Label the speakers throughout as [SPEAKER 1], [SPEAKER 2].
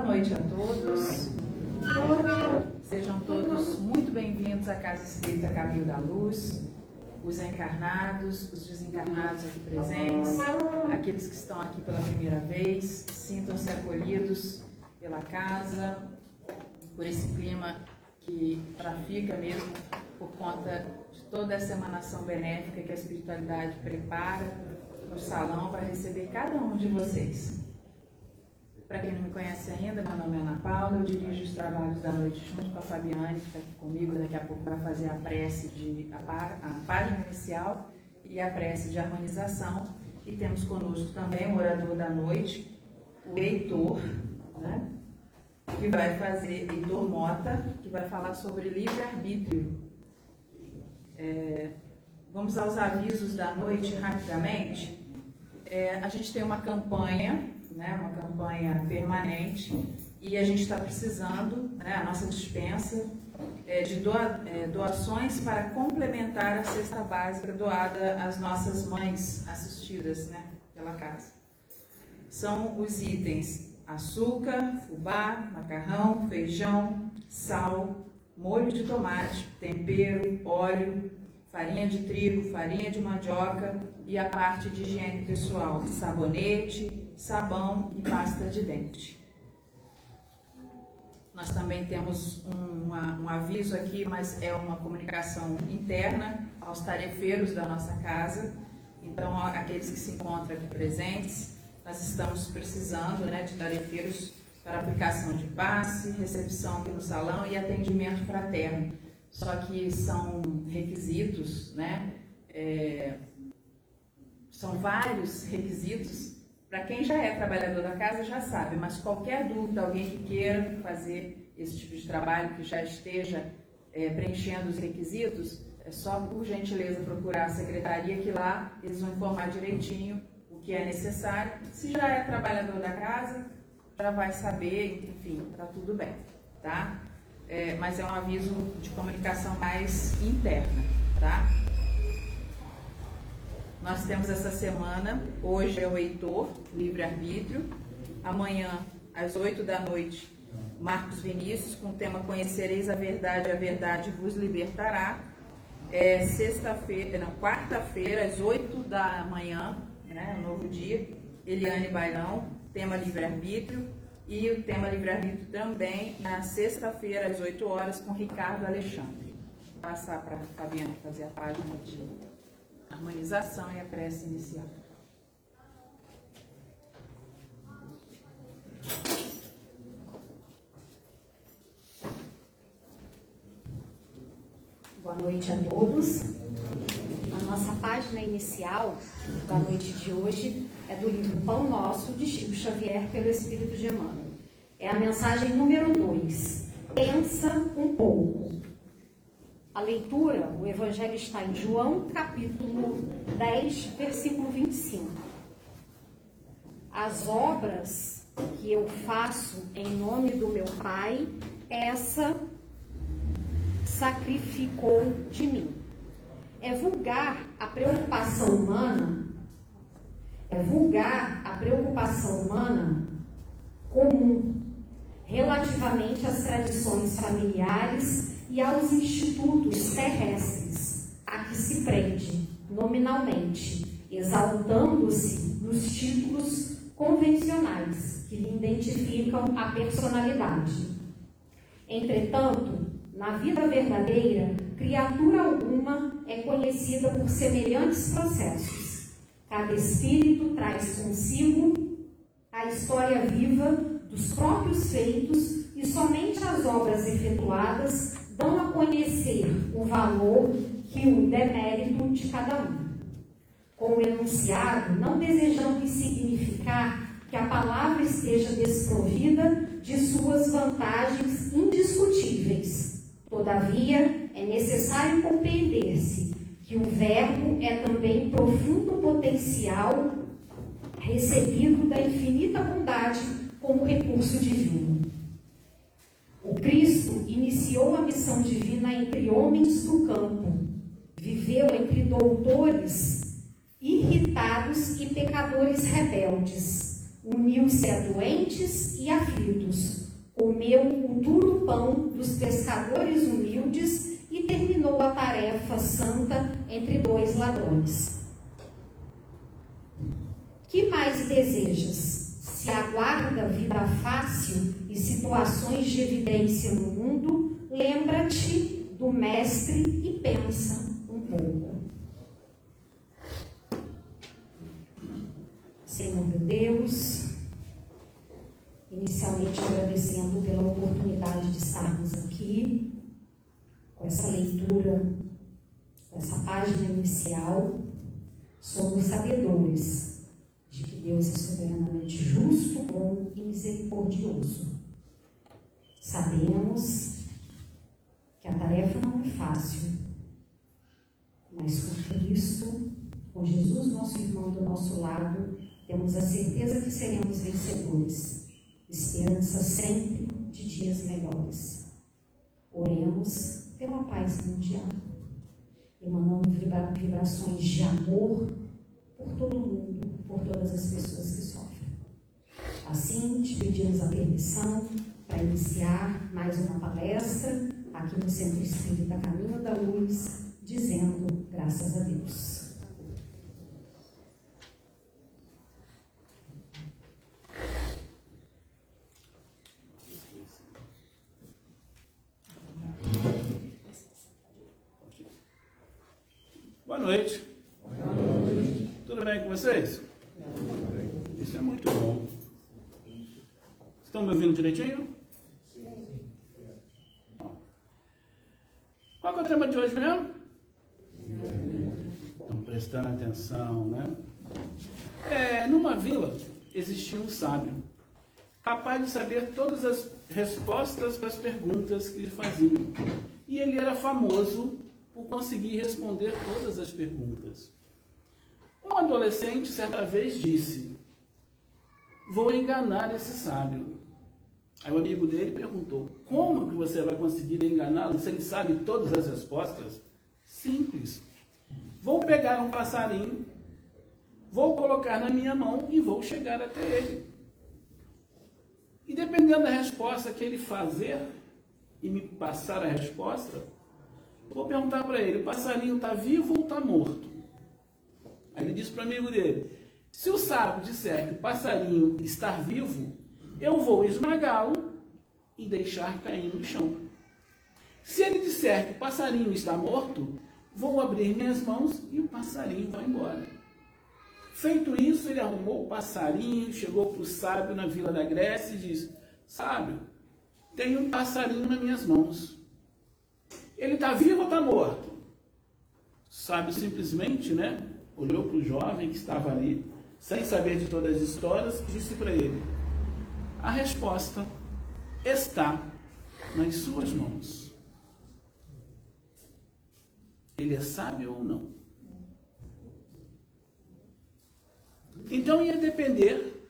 [SPEAKER 1] Boa noite a todos. Sejam todos muito bem-vindos à Casa Espírita Caminho da Luz, os encarnados, os desencarnados aqui presentes, aqueles que estão aqui pela primeira vez, sintam-se acolhidos pela casa, por esse clima que trafica mesmo por conta de toda essa emanação benéfica que a espiritualidade prepara no salão para receber cada um de vocês. Para quem não me conhece ainda, meu nome é Ana Paula, eu dirijo os trabalhos da noite junto com a Fabiane, que está aqui comigo daqui a pouco para fazer a prece de a, a página inicial e a prece de harmonização. E temos conosco também o orador da noite, o Heitor, né? que vai fazer, Heitor Mota, que vai falar sobre livre-arbítrio. É, vamos aos avisos da noite rapidamente. É, a gente tem uma campanha né, uma campanha permanente e a gente está precisando, né, a nossa dispensa é, de doa, é, doações para complementar a cesta básica doada às nossas mães assistidas né, pela casa. São os itens açúcar, fubá, macarrão, feijão, sal, molho de tomate, tempero, óleo, farinha de trigo, farinha de mandioca e a parte de higiene pessoal, sabonete, sabão e pasta de dente. Nós também temos um, uma, um aviso aqui, mas é uma comunicação interna aos tarefeiros da nossa casa. Então, aqueles que se encontram aqui presentes, nós estamos precisando né, de tarefeiros para aplicação de passe, recepção aqui no salão e atendimento fraterno. Só que são requisitos, né? É, são vários requisitos para quem já é trabalhador da casa já sabe, mas qualquer dúvida, alguém que queira fazer esse tipo de trabalho, que já esteja é, preenchendo os requisitos, é só por gentileza procurar a secretaria que lá eles vão informar direitinho o que é necessário. Se já é trabalhador da casa, já vai saber, enfim, tá tudo bem, tá? É, mas é um aviso de comunicação mais interna, tá? Nós temos essa semana, hoje é o Heitor, livre-arbítrio. Amanhã, às 8 da noite, Marcos Vinícius, com o tema Conhecereis a Verdade, a Verdade vos libertará. É sexta-feira, não, quarta-feira, às 8 da manhã, né, novo dia, Eliane Bailão, tema livre-arbítrio. E o tema livre-arbítrio também na sexta-feira, às 8 horas, com Ricardo Alexandre. Vou passar para a Fabiana fazer a página de harmonização e a prece inicial.
[SPEAKER 2] Boa noite a todos. A nossa página inicial da noite de hoje é do livro Pão Nosso, de Chico Xavier, pelo Espírito de Emmanuel. É a mensagem número 2. Pensa um pouco. A leitura, o Evangelho está em João, capítulo 10, versículo 25. As obras que eu faço em nome do meu Pai, essa sacrificou de mim. É vulgar a preocupação humana, é vulgar a preocupação humana comum relativamente às tradições familiares e aos institutos terrestres a que se prende nominalmente, exaltando-se nos títulos convencionais que lhe identificam a personalidade. Entretanto, na vida verdadeira, criatura alguma é conhecida por semelhantes processos. Cada espírito traz consigo a história viva dos próprios feitos e somente as obras efetuadas dão a conhecer o valor que o demérito de cada um. Com o enunciado, não desejando significar que a palavra esteja desprovida de suas vantagens indiscutíveis. Todavia, é necessário compreender-se que o Verbo é também profundo potencial recebido da infinita bondade como recurso divino. O Cristo iniciou a missão divina entre homens do campo, viveu entre doutores irritados e pecadores rebeldes, uniu-se a doentes e aflitos, comeu o duro pão dos pescadores humildes e terminou a tarefa santa entre dois ladrões. Que mais desejas? Se aguarda vida fácil e situações de evidência no mundo, lembra-te do Mestre e pensa um pouco. Senhor meu Deus, inicialmente agradecendo pela oportunidade de estarmos aqui, com essa leitura, com essa página inicial, somos sabedores misericordioso. Sabemos que a tarefa não é fácil, mas com Cristo, com Jesus, nosso irmão do nosso lado, temos a certeza que seremos vencedores. Esperança sempre de dias melhores. Oremos pela paz mundial, emanando vibrações de amor por todo mundo por todas as pessoas que sofrem. Assim, te pedimos a permissão para iniciar mais uma palestra aqui no Centro Espírita Caminho da Luz, dizendo graças a Deus.
[SPEAKER 3] Boa noite. Boa noite. Tudo bem com vocês? Isso é muito bom. Estão me ouvindo direitinho? Qual é o tema de hoje mesmo? Estão prestando atenção, né? É, numa vila existia um sábio, capaz de saber todas as respostas para as perguntas que lhe faziam. E ele era famoso por conseguir responder todas as perguntas. Um adolescente certa vez disse: Vou enganar esse sábio. Aí o amigo dele perguntou: Como que você vai conseguir enganá-lo se ele sabe todas as respostas? Simples. Vou pegar um passarinho, vou colocar na minha mão e vou chegar até ele. E dependendo da resposta que ele fazer e me passar a resposta, vou perguntar para ele: o passarinho está vivo ou está morto? Aí ele disse para o amigo dele: se o sábio disser que o passarinho está vivo, eu vou esmagá-lo e deixar cair no chão. Se ele disser que o passarinho está morto, vou abrir minhas mãos e o passarinho vai embora. Feito isso, ele arrumou o passarinho, chegou para o sábio na vila da Grécia e disse: Sábio, tem um passarinho nas minhas mãos. Ele está vivo ou está morto? Sábio simplesmente, né? olhou para o jovem que estava ali, sem saber de todas as histórias, e disse para ele: A resposta está nas suas mãos. Ele é sábio ou não? Então ia depender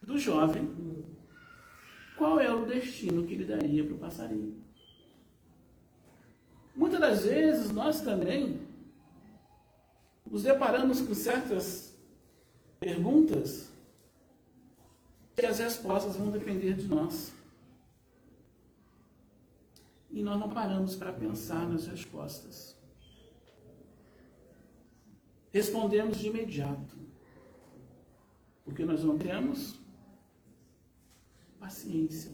[SPEAKER 3] do jovem qual é o destino que ele daria para o passarinho. Muitas das vezes nós também nos deparamos com certas perguntas que as respostas vão depender de nós. E nós não paramos para pensar nas respostas. Respondemos de imediato. Porque nós não temos paciência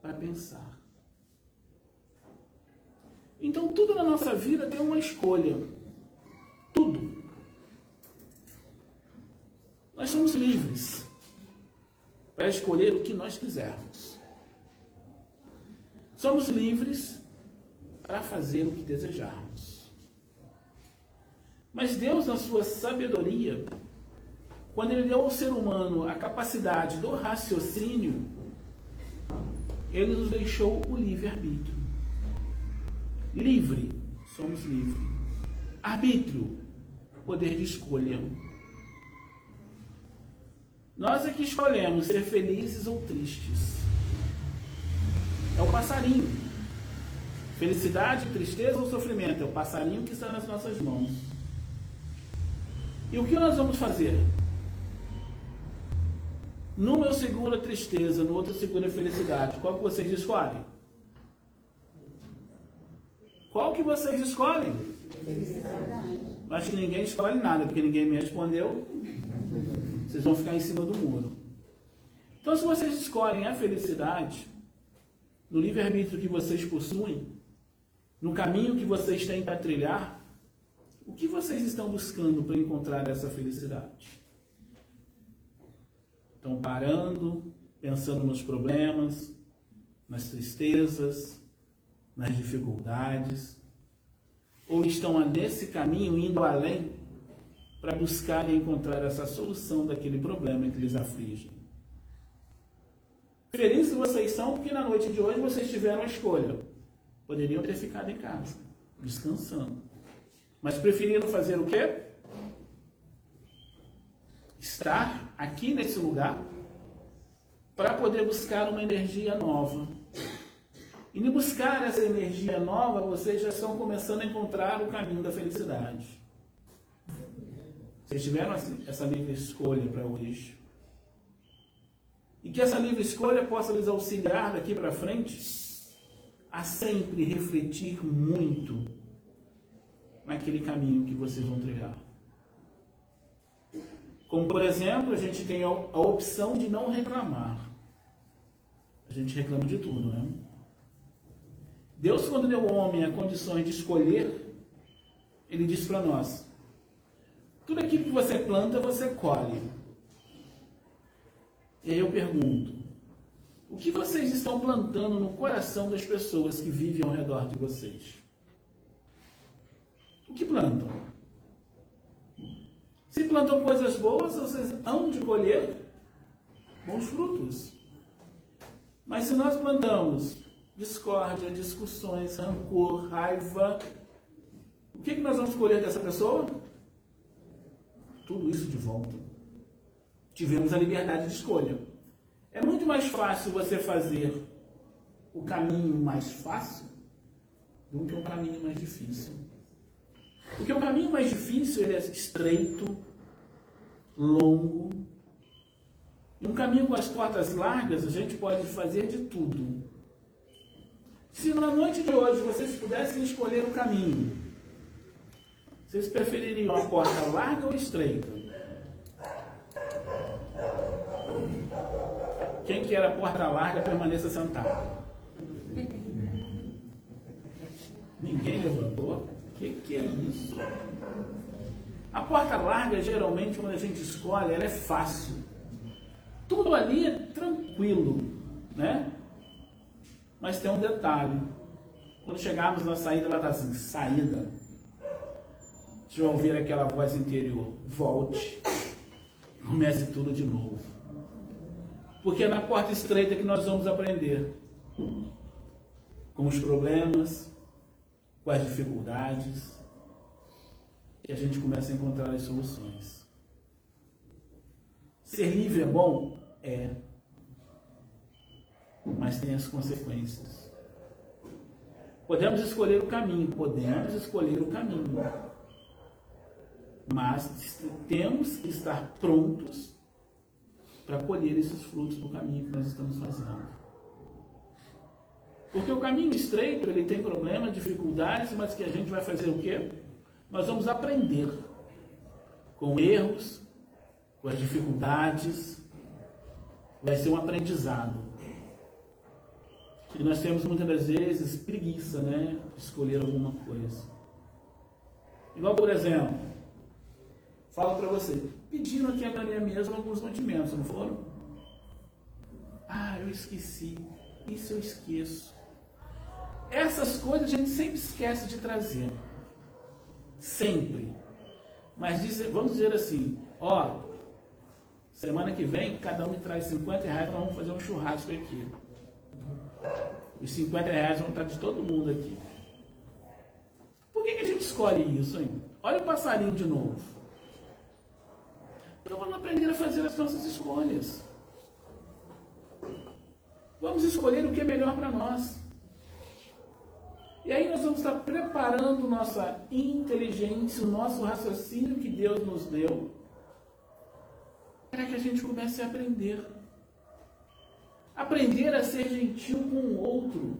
[SPEAKER 3] para pensar. Então, tudo na nossa vida tem uma escolha. Tudo. Nós somos livres para escolher o que nós quisermos. Somos livres para fazer o que desejarmos. Mas Deus, na sua sabedoria, quando Ele deu ao ser humano a capacidade do raciocínio, Ele nos deixou o livre-arbítrio. Livre, somos livres. Arbítrio, poder de escolha. Nós é que escolhemos ser felizes ou tristes. É o passarinho. Felicidade, tristeza ou sofrimento é o passarinho que está nas nossas mãos. E o que nós vamos fazer? Num eu seguro a tristeza, no outro eu seguro a felicidade. Qual que vocês escolhem? Qual que vocês escolhem? Acho que ninguém escolhe nada, porque ninguém me respondeu. Vocês vão ficar em cima do muro. Então, se vocês escolhem a felicidade, no livre-arbítrio que vocês possuem, no caminho que vocês têm para trilhar, o que vocês estão buscando para encontrar essa felicidade? Estão parando, pensando nos problemas, nas tristezas, nas dificuldades? Ou estão nesse caminho indo além para buscar e encontrar essa solução daquele problema que lhes aflige? Felizes vocês são porque na noite de hoje vocês tiveram a escolha. Poderiam ter ficado em casa, descansando. Mas preferiram fazer o quê? Estar aqui nesse lugar para poder buscar uma energia nova. E no buscar essa energia nova, vocês já estão começando a encontrar o caminho da felicidade. Vocês tiveram essa livre escolha para hoje. E que essa livre escolha possa lhes auxiliar daqui para frente a sempre refletir muito naquele caminho que vocês vão trilhar. Como, por exemplo, a gente tem a opção de não reclamar. A gente reclama de tudo, né? Deus, quando deu ao homem a condições de escolher, ele diz para nós: tudo aquilo que você planta, você colhe. E aí eu pergunto: o que vocês estão plantando no coração das pessoas que vivem ao redor de vocês? O que plantam? Se plantam coisas boas, vocês hão de colher bons frutos. Mas se nós plantamos discórdia, discussões, rancor, raiva, o que, que nós vamos colher dessa pessoa? Tudo isso de volta. Tivemos a liberdade de escolha. É muito mais fácil você fazer o caminho mais fácil do que o caminho mais difícil. Porque o caminho mais difícil ele é estreito, longo. E um caminho com as portas largas, a gente pode fazer de tudo. Se na noite de hoje vocês pudessem escolher o caminho, vocês prefeririam a porta larga ou estreita? Quem quer a porta larga permaneça sentado. Ninguém levantou? O que, que é isso? A porta larga, geralmente, quando a gente escolhe, ela é fácil. Tudo ali é tranquilo, né? Mas tem um detalhe. Quando chegarmos na saída, ela está assim, saída. Vocês vão ouvir aquela voz interior, volte. Comece tudo de novo. Porque é na porta estreita que nós vamos aprender com os problemas, com as dificuldades, e a gente começa a encontrar as soluções. Ser livre é bom? É. Mas tem as consequências. Podemos escolher o caminho, podemos escolher o caminho. Mas temos que estar prontos para colher esses frutos do caminho que nós estamos fazendo. Porque o caminho estreito, ele tem problemas, dificuldades, mas que a gente vai fazer o quê? Nós vamos aprender com erros, com as dificuldades. Vai ser um aprendizado. E nós temos muitas das vezes preguiça, né? De escolher alguma coisa. Igual, por exemplo, falo para você, pediram aqui a minha mesma alguns mantimentos, não foram? Ah, eu esqueci. Isso eu esqueço. Essas coisas a gente sempre esquece de trazer. Sempre. Mas diz, vamos dizer assim, ó, semana que vem cada um me traz 50 reais, nós vamos fazer um churrasco aqui. Os 50 reais vão estar de todo mundo aqui. Por que, que a gente escolhe isso, hein? Olha o passarinho de novo. Então vamos aprender a fazer as nossas escolhas. Vamos escolher o que é melhor para nós. E aí nós vamos estar preparando nossa inteligência, o nosso raciocínio que Deus nos deu, para que a gente comece a aprender Aprender a ser gentil com o outro.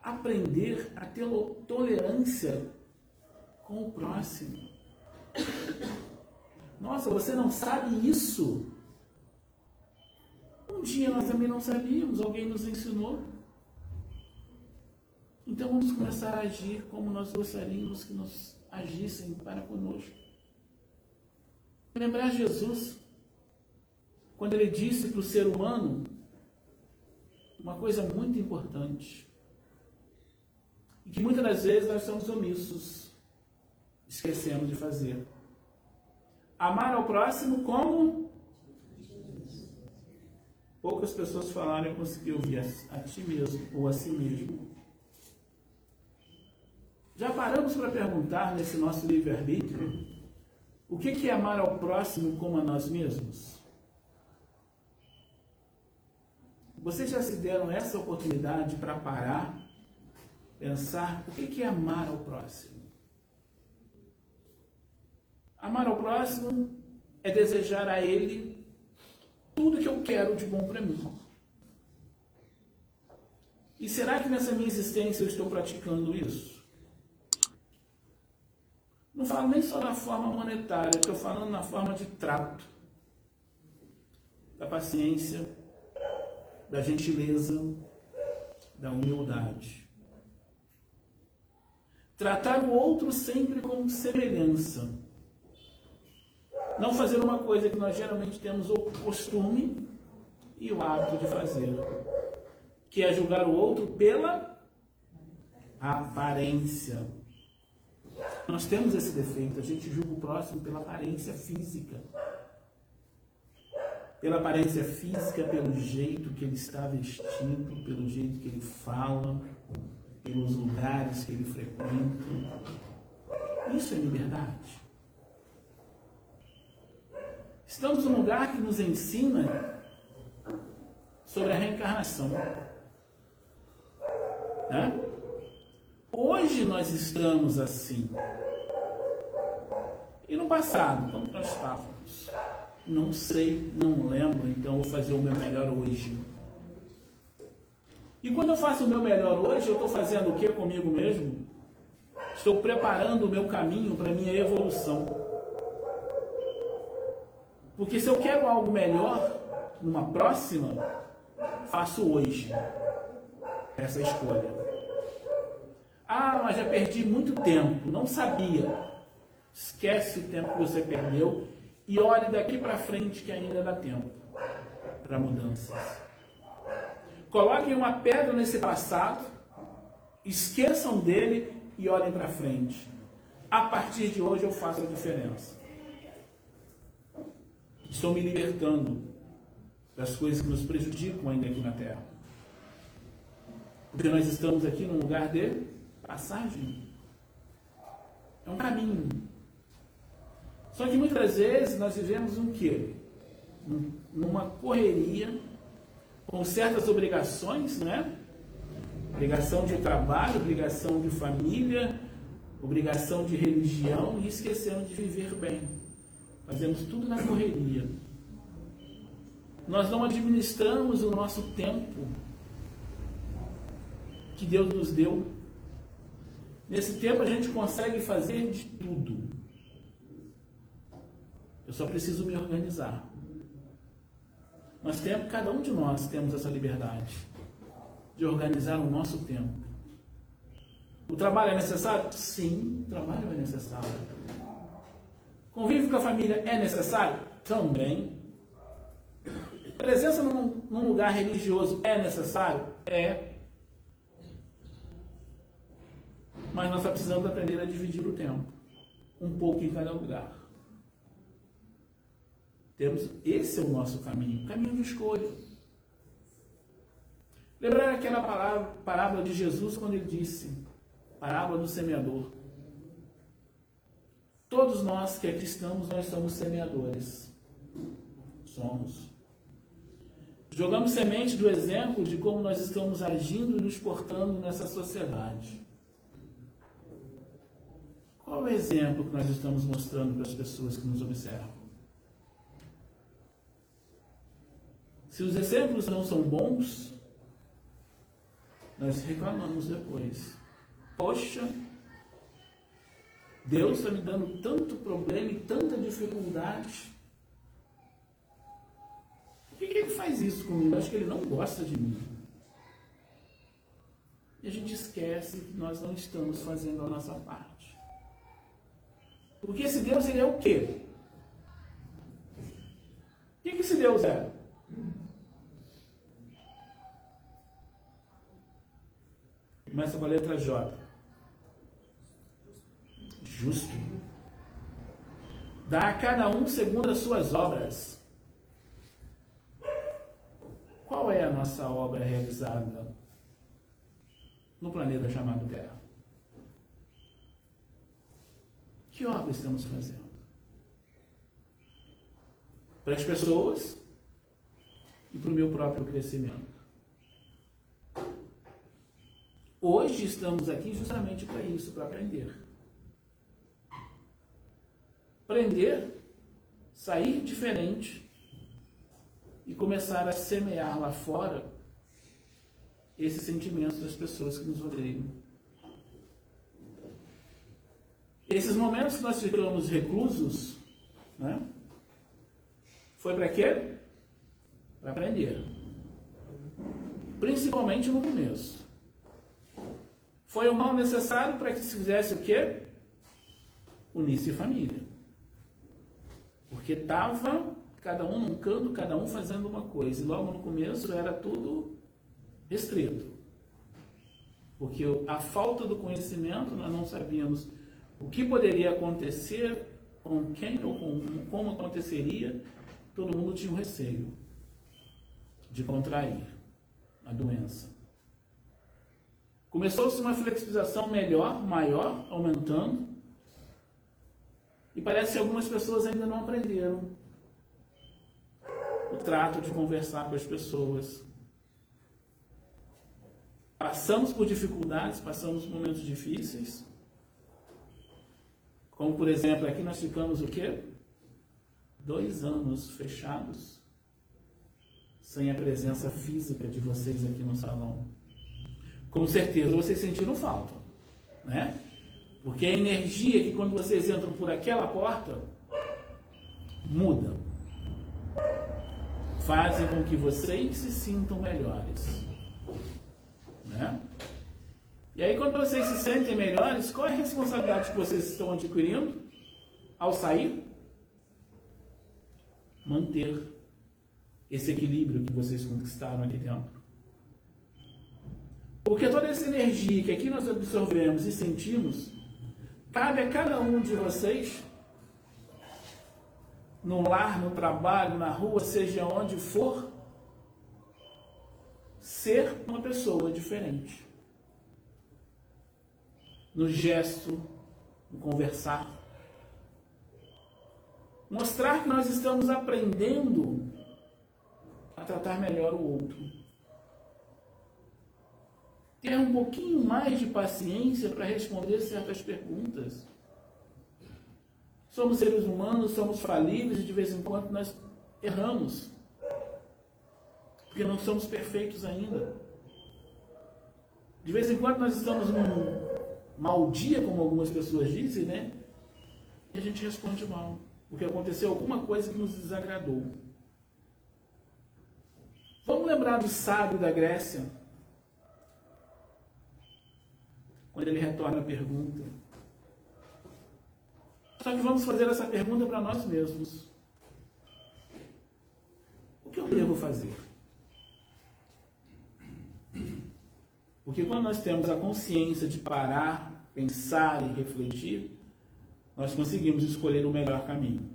[SPEAKER 3] Aprender a ter tolerância com o próximo. Nossa, você não sabe isso? Um dia nós também não sabíamos, alguém nos ensinou. Então vamos começar a agir como nós gostaríamos que nos agissem para conosco. Lembrar Jesus, quando ele disse para o ser humano uma coisa muito importante, e que muitas das vezes nós somos omissos, esquecemos de fazer. Amar ao próximo como? Poucas pessoas falaram e conseguiu ouvir a ti mesmo ou a si mesmo. Já paramos para perguntar nesse nosso livre-arbítrio o que é amar ao próximo como a nós mesmos? Vocês já se deram essa oportunidade para parar, pensar o que é amar ao próximo? Amar ao próximo é desejar a ele tudo que eu quero de bom para mim. E será que nessa minha existência eu estou praticando isso? Não falo nem só na forma monetária, estou falando na forma de trato, da paciência, da gentileza, da humildade. Tratar o outro sempre com semelhança. Não fazer uma coisa que nós geralmente temos o costume e o hábito de fazer, que é julgar o outro pela aparência. Nós temos esse defeito, a gente julga o próximo pela aparência física. Pela aparência física, pelo jeito que ele está vestido, pelo jeito que ele fala, pelos lugares que ele frequenta. Isso é liberdade. Estamos num lugar que nos ensina sobre a reencarnação. Né? Hoje nós estamos assim. E no passado, como nós estávamos? Não sei, não lembro, então vou fazer o meu melhor hoje. E quando eu faço o meu melhor hoje, eu estou fazendo o que comigo mesmo? Estou preparando o meu caminho para a minha evolução. Porque se eu quero algo melhor, numa próxima, faço hoje essa escolha. Ah, mas já perdi muito tempo, não sabia. Esquece o tempo que você perdeu e olhe daqui para frente que ainda dá tempo para mudanças. Coloquem uma pedra nesse passado, esqueçam dele e olhem para frente. A partir de hoje eu faço a diferença. Estou me libertando das coisas que nos prejudicam ainda aqui na Terra. Porque nós estamos aqui num lugar de passagem. É um caminho. Só que muitas vezes nós vivemos um quê? Numa correria, com certas obrigações, né? Obrigação de trabalho, obrigação de família, obrigação de religião e esquecemos de viver bem. Fazemos tudo na correria. Nós não administramos o nosso tempo que Deus nos deu Nesse tempo a gente consegue fazer de tudo. Eu só preciso me organizar. Nós temos, cada um de nós temos essa liberdade de organizar o nosso tempo. O trabalho é necessário? Sim, o trabalho é necessário. Convívio com a família é necessário? Também. Presença num, num lugar religioso é necessário? É. Mas nós só precisamos aprender a dividir o tempo. Um pouco em cada lugar. Temos, esse é o nosso caminho, caminho de escolha. Lembrar aquela parábola de Jesus quando ele disse, parábola do semeador. Todos nós que cristãos, nós somos semeadores. Somos. Jogamos semente do exemplo de como nós estamos agindo e nos portando nessa sociedade. Qual é o exemplo que nós estamos mostrando para as pessoas que nos observam? Se os exemplos não são bons, nós reclamamos depois. Poxa, Deus está me dando tanto problema e tanta dificuldade. Por que, ele faz isso comigo? Acho que ele não gosta de mim. E a gente esquece que nós não estamos fazendo a nossa parte. Porque esse Deus, ele é o quê? O que, que esse Deus é? Começa com a letra J. Justo. Dá a cada um segundo as suas obras. Qual é a nossa obra realizada no planeta chamado Terra? Que obra estamos fazendo? Para as pessoas e para o meu próprio crescimento. Hoje estamos aqui justamente para isso, para aprender. Aprender, sair diferente e começar a semear lá fora esses sentimentos das pessoas que nos rodeiam. Esses momentos que nós ficamos reclusos, né? Foi para quê? Para aprender. Principalmente no começo. Foi o mal necessário para que se fizesse o quê? Unisse família. Porque estava cada um num canto, cada um fazendo uma coisa. E logo no começo era tudo restrito. Porque a falta do conhecimento, nós não sabíamos o que poderia acontecer, com quem ou com, como aconteceria, todo mundo tinha um receio de contrair a doença. Começou-se uma flexibilização melhor, maior, aumentando. E parece que algumas pessoas ainda não aprenderam o trato de conversar com as pessoas. Passamos por dificuldades, passamos por momentos difíceis. Como, por exemplo, aqui nós ficamos o quê? Dois anos fechados, sem a presença física de vocês aqui no salão com certeza vocês sentiram falta, né? Porque a energia que quando vocês entram por aquela porta muda. Fazem com que vocês se sintam melhores. Né? E aí quando vocês se sentem melhores, qual é a responsabilidade que vocês estão adquirindo ao sair? Manter esse equilíbrio que vocês conquistaram aqui dentro. Porque toda essa energia que aqui nós absorvemos e sentimos, cabe a cada um de vocês, no lar, no trabalho, na rua, seja onde for, ser uma pessoa diferente. No gesto, no conversar. Mostrar que nós estamos aprendendo a tratar melhor o outro ter um pouquinho mais de paciência para responder certas perguntas. Somos seres humanos, somos falíveis e de vez em quando nós erramos. Porque não somos perfeitos ainda. De vez em quando nós estamos num mau dia, como algumas pessoas dizem, né? E a gente responde mal. Porque aconteceu alguma coisa que nos desagradou. Vamos lembrar do sábio da Grécia, quando ele retorna a pergunta. Só que vamos fazer essa pergunta para nós mesmos. O que eu devo fazer? Porque quando nós temos a consciência de parar, pensar e refletir, nós conseguimos escolher o melhor caminho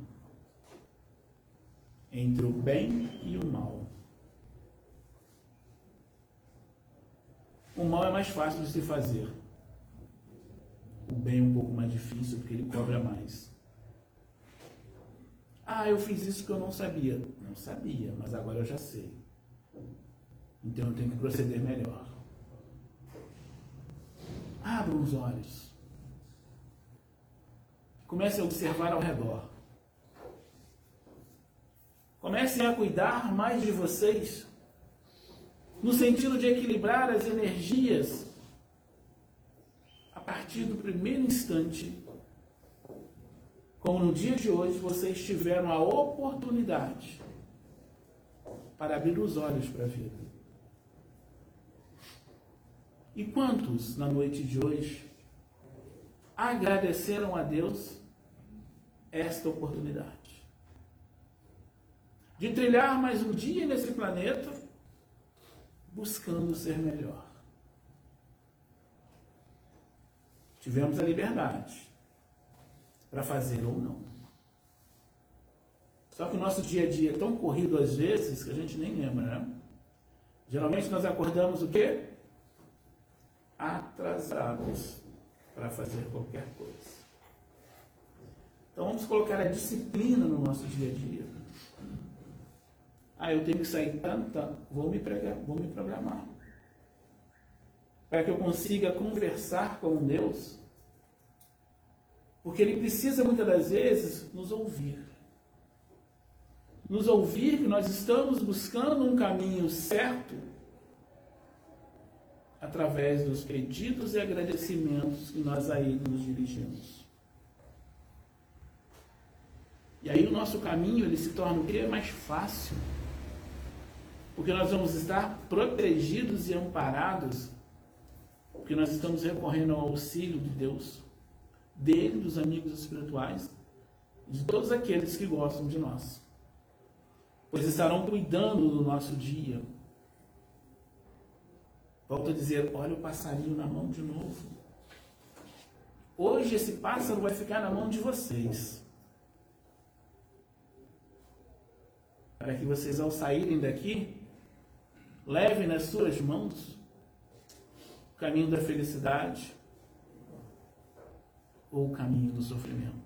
[SPEAKER 3] entre o bem e o mal. O mal é mais fácil de se fazer. O bem é um pouco mais difícil porque ele cobra mais. Ah, eu fiz isso que eu não sabia. Não sabia, mas agora eu já sei. Então eu tenho que proceder melhor. Abra os olhos. Comece a observar ao redor. Comecem a cuidar mais de vocês, no sentido de equilibrar as energias partir do primeiro instante, como no dia de hoje vocês tiveram a oportunidade para abrir os olhos para a vida. E quantos na noite de hoje agradeceram a Deus esta oportunidade? De trilhar mais um dia nesse planeta buscando ser melhor. Tivemos a liberdade para fazer ou não. Só que o nosso dia a dia é tão corrido às vezes que a gente nem lembra, né? Geralmente nós acordamos o quê? Atrasados para fazer qualquer coisa. Então vamos colocar a disciplina no nosso dia a dia. Ah, eu tenho que sair tanta, vou me, pregar, vou me programar. Para que eu consiga conversar com Deus. Porque Ele precisa muitas das vezes nos ouvir nos ouvir que nós estamos buscando um caminho certo através dos pedidos e agradecimentos que nós aí nos dirigimos. E aí o nosso caminho ele se torna o que? Mais fácil. Porque nós vamos estar protegidos e amparados, porque nós estamos recorrendo ao auxílio de Deus, dele, dos amigos espirituais, de todos aqueles que gostam de nós pois estarão cuidando do nosso dia. Volto a dizer: olha o passarinho na mão de novo. Hoje esse pássaro vai ficar na mão de vocês. Para que vocês, ao saírem daqui, levem nas suas mãos o caminho da felicidade ou o caminho do sofrimento.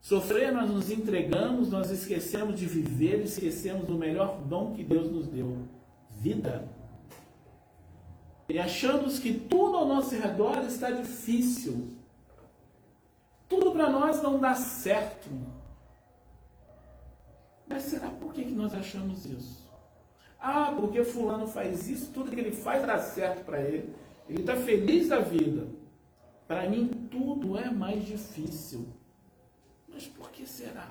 [SPEAKER 3] Sofrer, nós nos entregamos, nós esquecemos de viver, esquecemos do melhor dom que Deus nos deu: vida. E achamos que tudo ao nosso redor está difícil. Tudo para nós não dá certo. Mas será por que nós achamos isso? Ah, porque fulano faz isso, tudo que ele faz dá certo para ele. Ele está feliz da vida. Para mim, tudo é mais difícil. Mas por que será?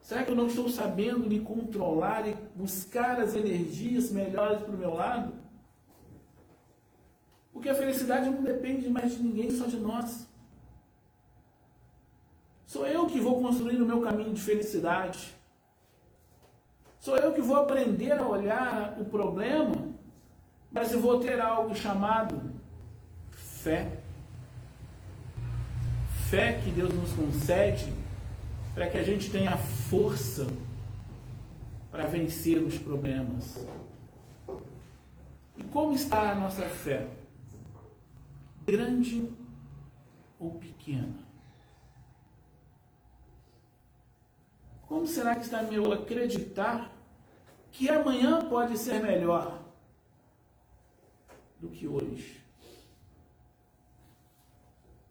[SPEAKER 3] Será que eu não estou sabendo me controlar e buscar as energias melhores para o meu lado? Porque a felicidade não depende mais de ninguém, só de nós. Sou eu que vou construir o meu caminho de felicidade. Sou eu que vou aprender a olhar o problema, mas eu vou ter algo chamado fé fé que Deus nos concede para que a gente tenha força para vencer os problemas. E como está a nossa fé? Grande ou pequena? Como será que está meu acreditar que amanhã pode ser melhor do que hoje?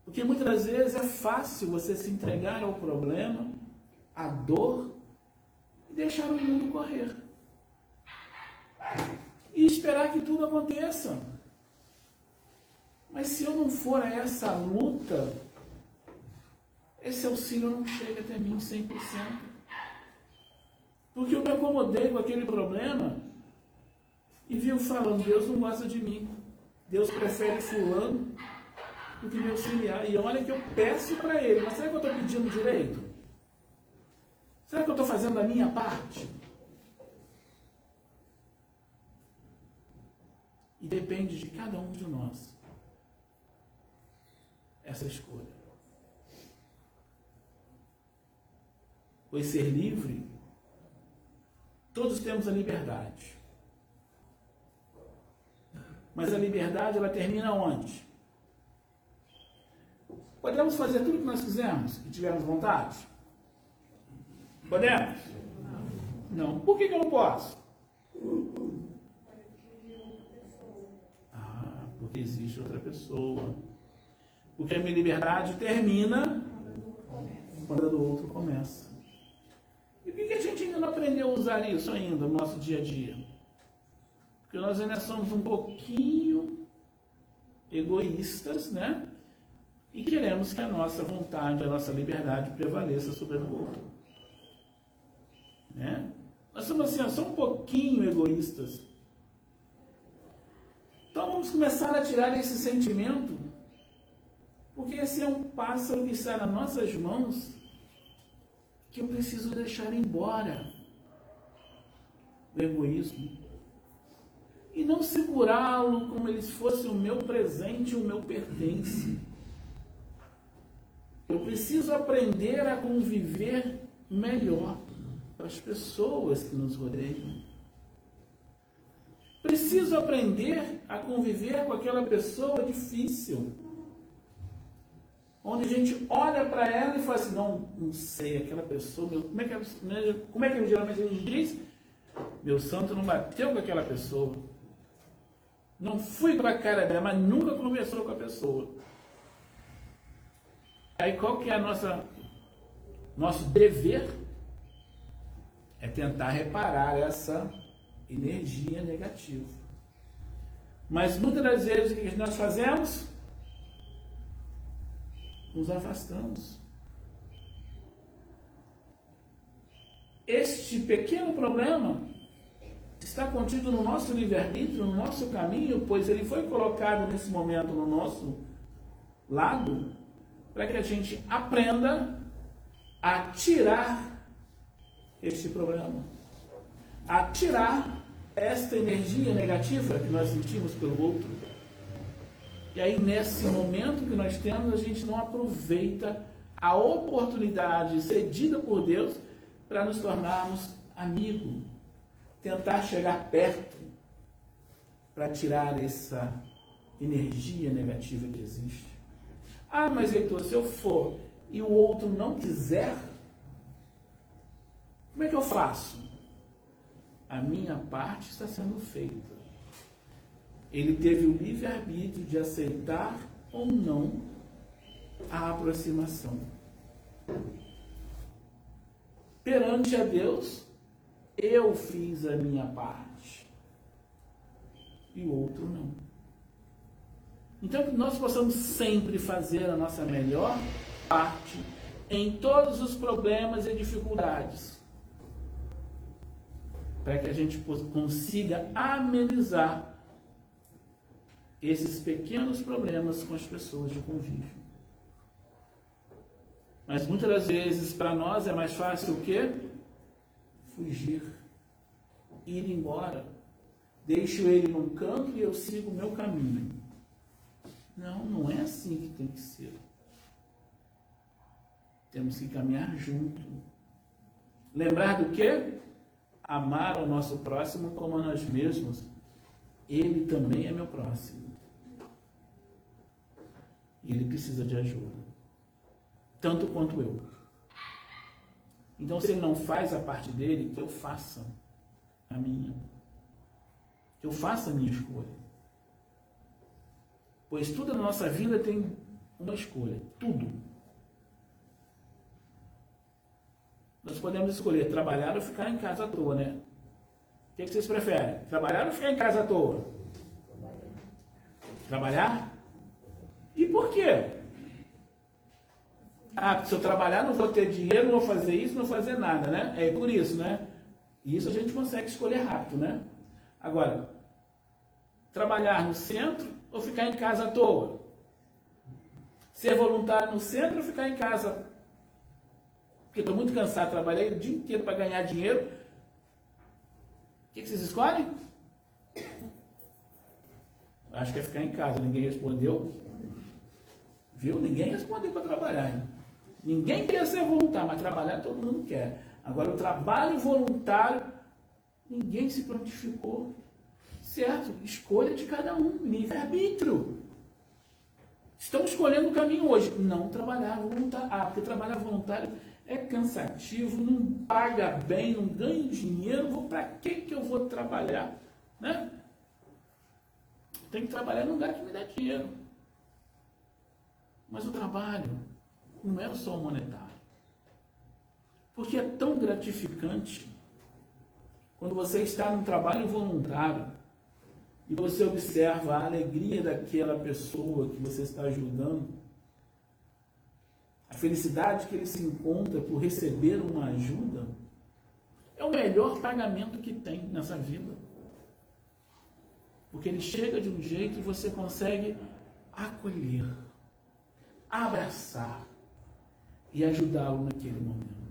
[SPEAKER 3] Porque muitas vezes é fácil você se entregar ao problema, à dor, e deixar o mundo correr. E esperar que tudo aconteça. Mas se eu não for a essa luta, esse auxílio não chega até mim 100%. Porque eu me acomodei com aquele problema e viu falando, Deus não gosta de mim. Deus prefere fulano do que me auxiliar. E olha que eu peço para ele, mas será que eu estou pedindo direito? Será que eu estou fazendo a minha parte? E depende de cada um de nós essa escolha. Pois ser livre, todos temos a liberdade. Mas a liberdade ela termina onde? Podemos fazer tudo o que nós quisermos e tivermos vontade? Podemos? Não. Por que, que eu não posso? Ah, porque existe outra pessoa. Porque a minha liberdade termina quando a do outro começa. E por que a gente ainda não aprendeu a usar isso ainda no nosso dia a dia? Porque nós ainda somos um pouquinho egoístas, né? E queremos que a nossa vontade, a nossa liberdade prevaleça sobre do outro. Né? Nós somos assim, só um pouquinho egoístas. Então vamos começar a tirar esse sentimento, porque esse é um pássaro que está nas nossas mãos que eu preciso deixar embora o egoísmo e não segurá-lo como ele fosse o meu presente, o meu pertence. Eu preciso aprender a conviver melhor com as pessoas que nos rodeiam. Preciso aprender a conviver com aquela pessoa difícil. Onde a gente olha para ela e fala assim, não, não sei, aquela pessoa, meu, como, é que, né, como é que geralmente a gente diz? Meu santo não bateu com aquela pessoa. Não fui com a cara dela, mas nunca conversou com a pessoa. Aí qual que é a nossa nosso dever? É tentar reparar essa energia negativa. Mas muitas das vezes o que nós fazemos? Nos afastamos. Este pequeno problema está contido no nosso livre-arbítrio, no nosso caminho, pois ele foi colocado nesse momento no nosso lado, para que a gente aprenda a tirar este problema, a tirar esta energia negativa que nós sentimos pelo outro. E aí, nesse momento que nós temos, a gente não aproveita a oportunidade cedida por Deus para nos tornarmos amigos, tentar chegar perto para tirar essa energia negativa que existe. Ah, mas Heitor, se eu for e o outro não quiser, como é que eu faço? A minha parte está sendo feita. Ele teve o livre-arbítrio de aceitar ou não a aproximação. Perante a Deus, eu fiz a minha parte e o outro não. Então, que nós possamos sempre fazer a nossa melhor parte em todos os problemas e dificuldades, para que a gente consiga amenizar esses pequenos problemas com as pessoas de convívio. Mas muitas das vezes para nós é mais fácil o quê? Fugir, ir embora. Deixo ele num canto e eu sigo o meu caminho. Não, não é assim que tem que ser. Temos que caminhar junto. Lembrar do quê? Amar o nosso próximo como a nós mesmos. Ele também é meu próximo. E ele precisa de ajuda. Tanto quanto eu. Então, se ele não faz a parte dele, eu faça a minha. Eu faça a minha escolha. Pois tudo na nossa vida tem uma escolha. Tudo. Nós podemos escolher trabalhar ou ficar em casa à toa, né? O que, vocês preferem? Trabalhar ou ficar em casa à toa? Trabalhar? Quê? Ah, se eu trabalhar não vou ter dinheiro, não vou fazer isso, não vou fazer nada, né? É por isso, né? Isso a gente consegue escolher rápido, né? Agora, trabalhar no centro ou ficar em casa à toa? Ser voluntário no centro ou ficar em casa? Porque estou muito cansado, trabalhei o dia inteiro para ganhar dinheiro. O que, que vocês escolhem? Acho que é ficar em casa, ninguém respondeu. Viu? Ninguém respondeu para trabalhar. Hein? Ninguém quer ser voluntário, mas trabalhar todo mundo quer. Agora, o trabalho voluntário, ninguém se prontificou. Certo? Escolha de cada um, livre-arbítrio. Estamos escolhendo o caminho hoje. Não trabalhar voluntário. Ah, porque trabalhar voluntário é cansativo, não paga bem, não ganho dinheiro. Para que que eu vou trabalhar, né? Tem que trabalhar num lugar que me dá dinheiro. Mas o trabalho não é só monetário. Porque é tão gratificante quando você está num trabalho voluntário e você observa a alegria daquela pessoa que você está ajudando, a felicidade que ele se encontra por receber uma ajuda, é o melhor pagamento que tem nessa vida. Porque ele chega de um jeito e você consegue acolher, abraçar e ajudá-lo naquele momento.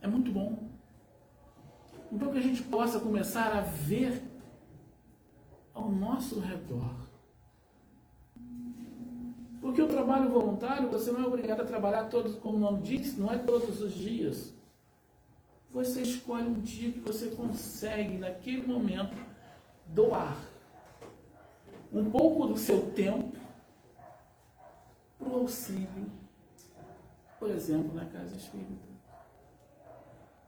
[SPEAKER 3] É muito bom. Então que a gente possa começar a ver ao nosso redor. Porque o trabalho voluntário, você não é obrigado a trabalhar todos, como o nome diz, não é todos os dias. Você escolhe um dia que você consegue, naquele momento, doar um pouco do seu tempo para o auxílio, por exemplo, na casa espírita.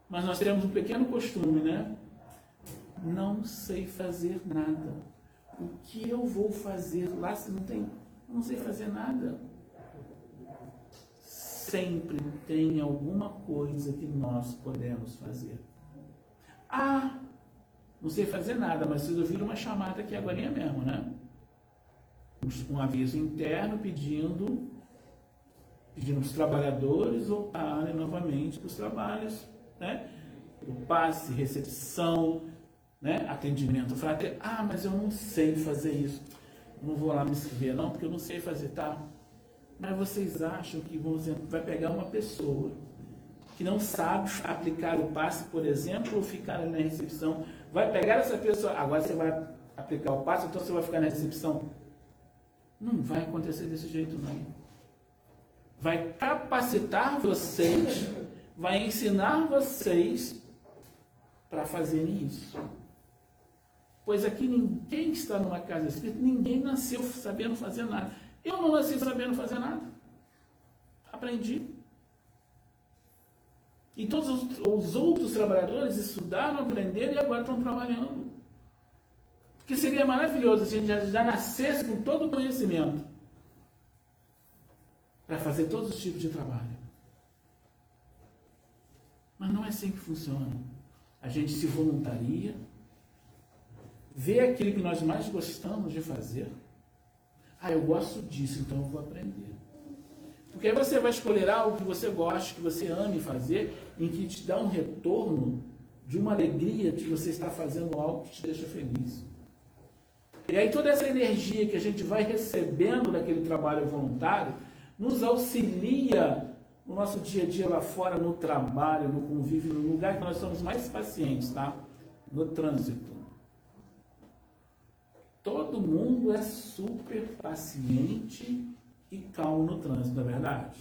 [SPEAKER 3] Mas nós temos um pequeno costume, né? Não sei fazer nada. O que eu vou fazer lá se não tem? Não sei fazer nada. Sempre tem alguma coisa que nós podemos fazer. Ah, não sei fazer nada, mas vocês ouviram uma chamada aqui agora mesmo, né? Um aviso interno pedindo pedindo os trabalhadores voltarem novamente para os trabalhos né? O passe, recepção, né? atendimento fraterno. Ah, mas eu não sei fazer isso. Não vou lá me inscrever, não, porque eu não sei fazer, tá? Mas vocês acham que vão, vai pegar uma pessoa que não sabe aplicar o passe, por exemplo, ou ficar na recepção? Vai pegar essa pessoa, agora você vai aplicar o passe, então você vai ficar na recepção? Não vai acontecer desse jeito, não. Vai capacitar vocês vai ensinar vocês para fazerem isso. Pois aqui ninguém está numa casa espírita, ninguém nasceu sabendo fazer nada. Eu não nasci sabendo fazer nada. Aprendi. E todos os outros trabalhadores estudaram, aprenderam e agora estão trabalhando. Porque seria maravilhoso se a gente já, já nascesse com todo o conhecimento para fazer todos os tipos de trabalho. Mas não é assim que funciona. A gente se voluntaria, vê aquilo que nós mais gostamos de fazer. Ah, eu gosto disso, então eu vou aprender. Porque aí você vai escolher algo que você goste, que você ame fazer, em que te dá um retorno de uma alegria de você estar fazendo algo que te deixa feliz. E aí toda essa energia que a gente vai recebendo daquele trabalho voluntário nos auxilia no nosso dia a dia lá fora, no trabalho, no convívio, no lugar que nós somos mais pacientes, tá? No trânsito. Todo mundo é super paciente e calmo no trânsito, não é verdade?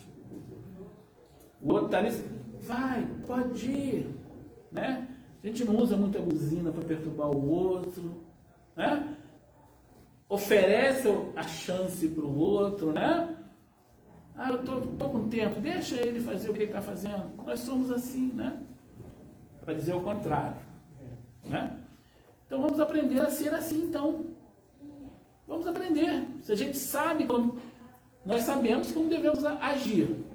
[SPEAKER 3] O outro está ali, vai, pode ir, né? A gente não usa muita buzina para perturbar o outro, né? Oferece a chance para o outro, né? Ah, eu estou com tempo, deixa ele fazer o que ele está fazendo. Nós somos assim, né? Para dizer o contrário. Né? Então vamos aprender a ser assim, então. Vamos aprender. Se a gente sabe como. Nós sabemos como devemos agir.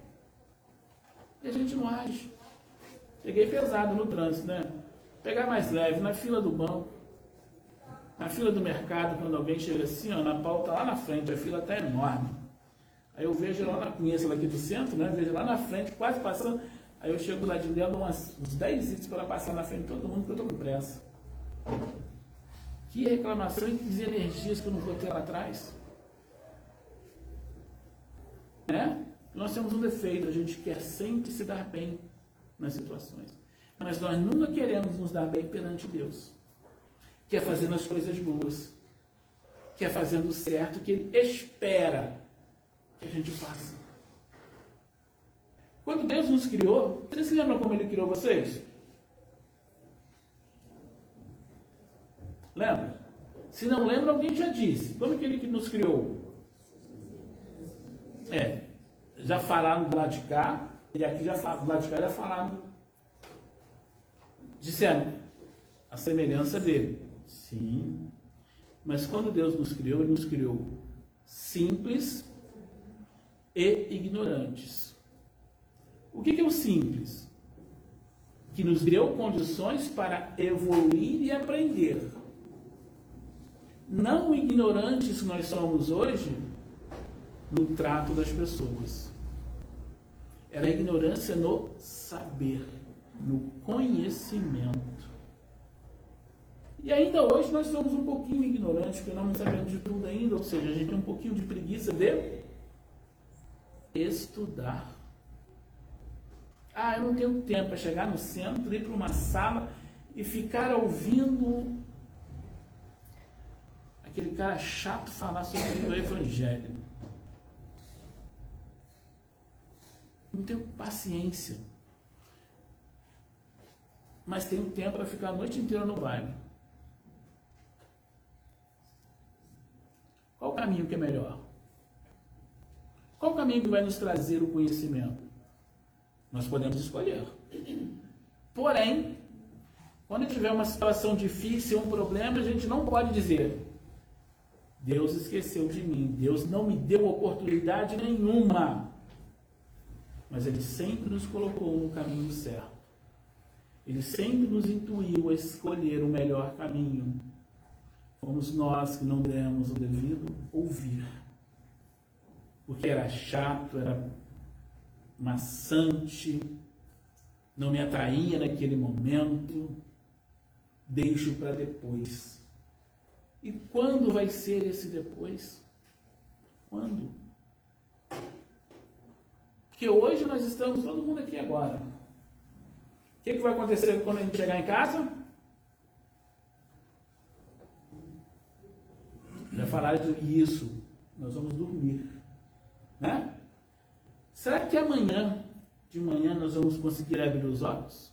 [SPEAKER 3] E a gente não age. Peguei pesado no trânsito, né? Pegar mais leve, na fila do banco, na fila do mercado, quando alguém chega assim, ó, na pauta lá na frente, a fila está enorme. Aí eu vejo lá, na, conheço ela aqui do centro, né? Vejo lá na frente, quase passando. Aí eu chego lá de dentro, umas, uns 10 itens para passar na frente de todo mundo, porque eu estou com pressa. Que reclamação e que energias que eu não vou ter lá atrás. Né? Nós temos um defeito, a gente quer sempre se dar bem nas situações. Mas nós nunca queremos nos dar bem perante Deus. Que é fazendo as coisas boas. Que é fazendo o certo que Ele espera que a gente faça. Quando Deus nos criou, vocês se lembram como Ele criou vocês? Lembra? Se não lembra, alguém já disse. Como que Ele nos criou? É, já falaram do lado de cá, e aqui já do lado de cá já falaram. Disseram a semelhança dele. Sim. Mas quando Deus nos criou, Ele nos criou simples, e ignorantes. O que é o simples? Que nos deu condições para evoluir e aprender. Não ignorantes nós somos hoje no trato das pessoas. Era a ignorância no saber, no conhecimento. E ainda hoje nós somos um pouquinho ignorantes, porque não sabemos de tudo ainda, ou seja, a gente tem um pouquinho de preguiça de estudar. Ah, eu não tenho tempo para chegar no centro, ir para uma sala e ficar ouvindo aquele cara chato falar sobre o evangelho. Não tenho paciência. Mas tenho tempo para ficar a noite inteira no baile. Qual o caminho que é melhor? Qual o caminho que vai nos trazer o conhecimento? Nós podemos escolher. Porém, quando tiver uma situação difícil, um problema, a gente não pode dizer: Deus esqueceu de mim, Deus não me deu oportunidade nenhuma. Mas Ele sempre nos colocou no caminho certo. Ele sempre nos intuiu a escolher o melhor caminho. Fomos nós que não demos o devido ouvir. Porque era chato, era maçante, não me atraía naquele momento. Deixo para depois. E quando vai ser esse depois? Quando? Porque hoje nós estamos, todo mundo aqui agora. O que, que vai acontecer quando a gente chegar em casa? Já falaram isso. Nós vamos dormir. Né? Será que amanhã, de manhã, nós vamos conseguir abrir os olhos?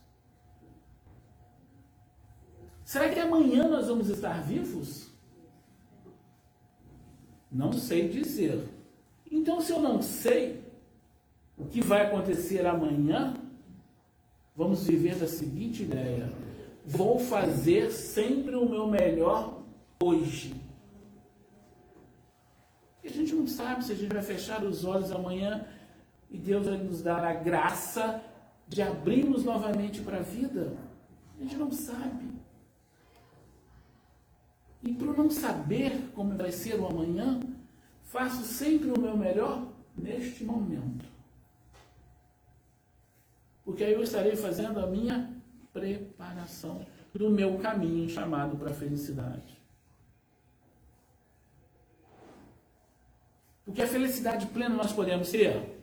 [SPEAKER 3] Será que amanhã nós vamos estar vivos? Não sei dizer. Então, se eu não sei, o que vai acontecer amanhã, vamos viver da seguinte ideia: vou fazer sempre o meu melhor hoje. Sabe se a gente vai fechar os olhos amanhã e Deus vai nos dar a graça de abrirmos novamente para a vida. A gente não sabe. E por não saber como vai ser o amanhã, faço sempre o meu melhor neste momento. Porque aí eu estarei fazendo a minha preparação do meu caminho chamado para a felicidade. Porque a felicidade plena nós podemos ter?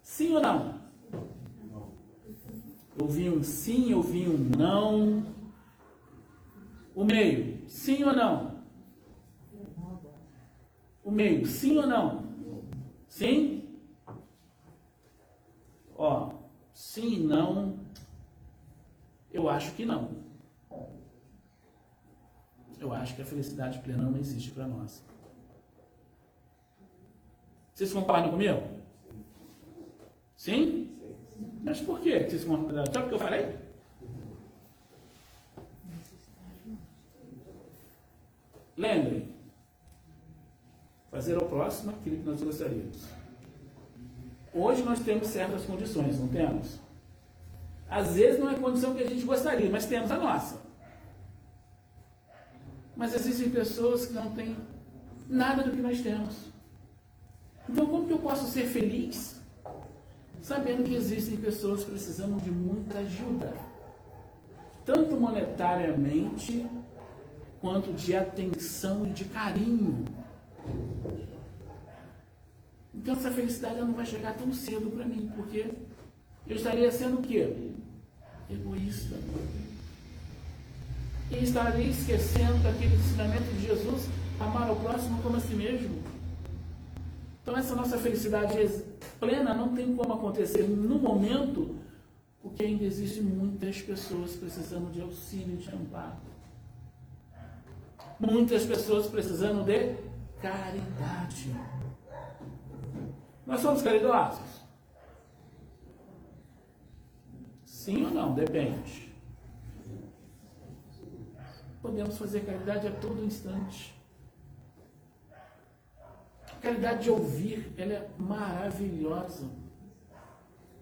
[SPEAKER 3] Sim ou não? Eu vi um sim, eu vi um não. O meio, sim ou não? O meio, sim ou não? Sim? Ó, sim e não, eu acho que não. Eu acho que a felicidade plena não existe para nós. Vocês concordam comigo? Sim? Mas por quê vocês concordam? Sabe o que eu falei? Lembrem, fazer ao próximo aquilo que nós gostaríamos. Hoje nós temos certas condições, não temos? Às vezes não é a condição que a gente gostaria, mas temos a nossa. Mas existem pessoas que não têm nada do que nós temos. Então, como que eu posso ser feliz sabendo que existem pessoas precisando de muita ajuda? Tanto monetariamente, quanto de atenção e de carinho. Então essa felicidade não vai chegar tão cedo para mim, porque eu estaria sendo o quê? Egoísta. E estaria esquecendo daquele ensinamento de Jesus, amar ao próximo como a si mesmo. Então essa nossa felicidade plena não tem como acontecer no momento, porque ainda existem muitas pessoas precisando de auxílio, de amparo. Muitas pessoas precisando de caridade. Nós somos caridosos? Sim ou não? Depende. Podemos fazer caridade a todo instante. Caridade de ouvir, ela é maravilhosa.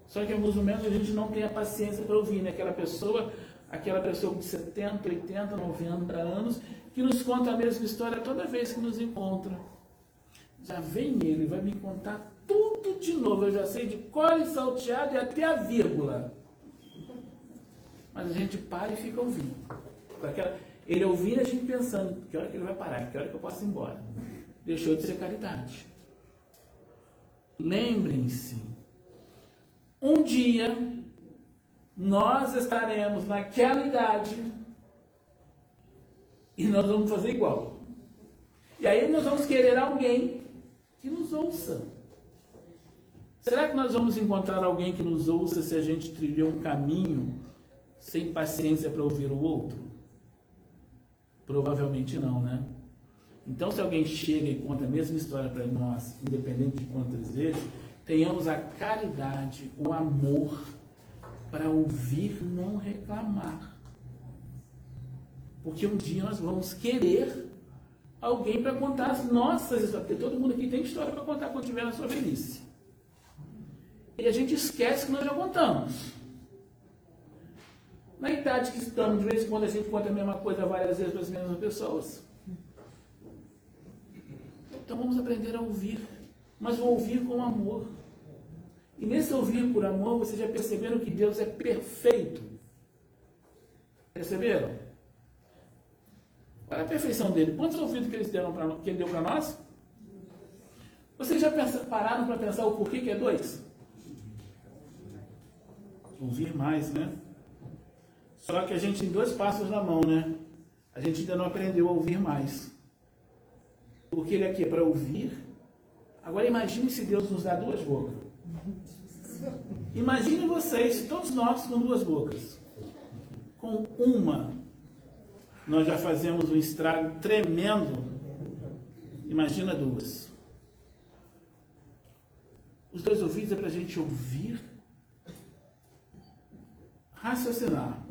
[SPEAKER 3] Só que em alguns momentos a gente não tem a paciência para ouvir, né? Aquela pessoa, aquela pessoa de 70, 80, 90 anos, que nos conta a mesma história toda vez que nos encontra. Já vem ele, vai me contar tudo de novo. Eu já sei de cor e salteado e até a vírgula. Mas a gente para e fica ouvindo. Aquela, ele ouvindo a gente pensando, que hora que ele vai parar, que hora que eu posso ir embora. Deixou de ser caridade. Lembrem-se, um dia nós estaremos naquela idade e nós vamos fazer igual. E aí nós vamos querer alguém que nos ouça. Será que nós vamos encontrar alguém que nos ouça se a gente trilhou um caminho sem paciência para ouvir o outro? Provavelmente não, né? Então, se alguém chega e conta a mesma história para nós, independente de quantas vezes, tenhamos a caridade, o amor para ouvir, não reclamar. Porque um dia nós vamos querer alguém para contar as nossas histórias. Porque todo mundo aqui tem história para contar quando estiver na sua velhice. E a gente esquece que nós já contamos. Na idade que estamos, de vez em quando a gente conta a mesma coisa várias vezes para as mesmas pessoas. Então vamos aprender a ouvir, mas o ouvir com amor. E nesse ouvir por amor, vocês já perceberam que Deus é perfeito. Perceberam? Olha a perfeição dele. Quantos ouvidos que, eles deram pra, que ele deu para nós? Vocês já pararam para pensar o porquê que é dois? Ouvir mais, né? Só que a gente tem dois passos na mão, né? A gente ainda não aprendeu a ouvir mais. Porque ele aqui é para ouvir. Agora imagine se Deus nos dá duas bocas. Imagine vocês, todos nós com duas bocas. Com uma, nós já fazemos um estrago tremendo. Imagina duas. Os dois ouvidos é para a gente ouvir, raciocinar.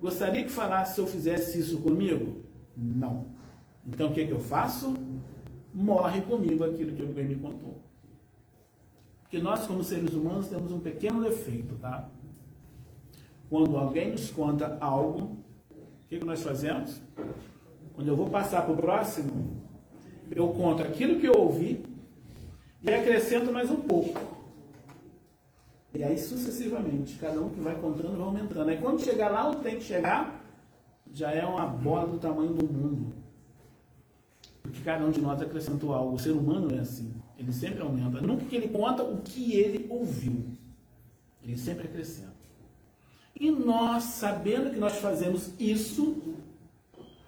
[SPEAKER 3] Gostaria que falasse se eu fizesse isso comigo? Não. Então o que, é que eu faço? Morre comigo aquilo que alguém me contou. Porque nós, como seres humanos, temos um pequeno defeito, tá? Quando alguém nos conta algo, o que, que nós fazemos? Quando eu vou passar para o próximo, eu conto aquilo que eu ouvi e acrescento mais um pouco. E aí sucessivamente, cada um que vai contando vai aumentando. Aí quando chegar lá onde tem que chegar, já é uma bola do tamanho do mundo. Porque cada um de nós acrescentou algo. O ser humano é assim. Ele sempre aumenta. Nunca que ele conta o que ele ouviu. Ele sempre acrescenta. E nós, sabendo que nós fazemos isso,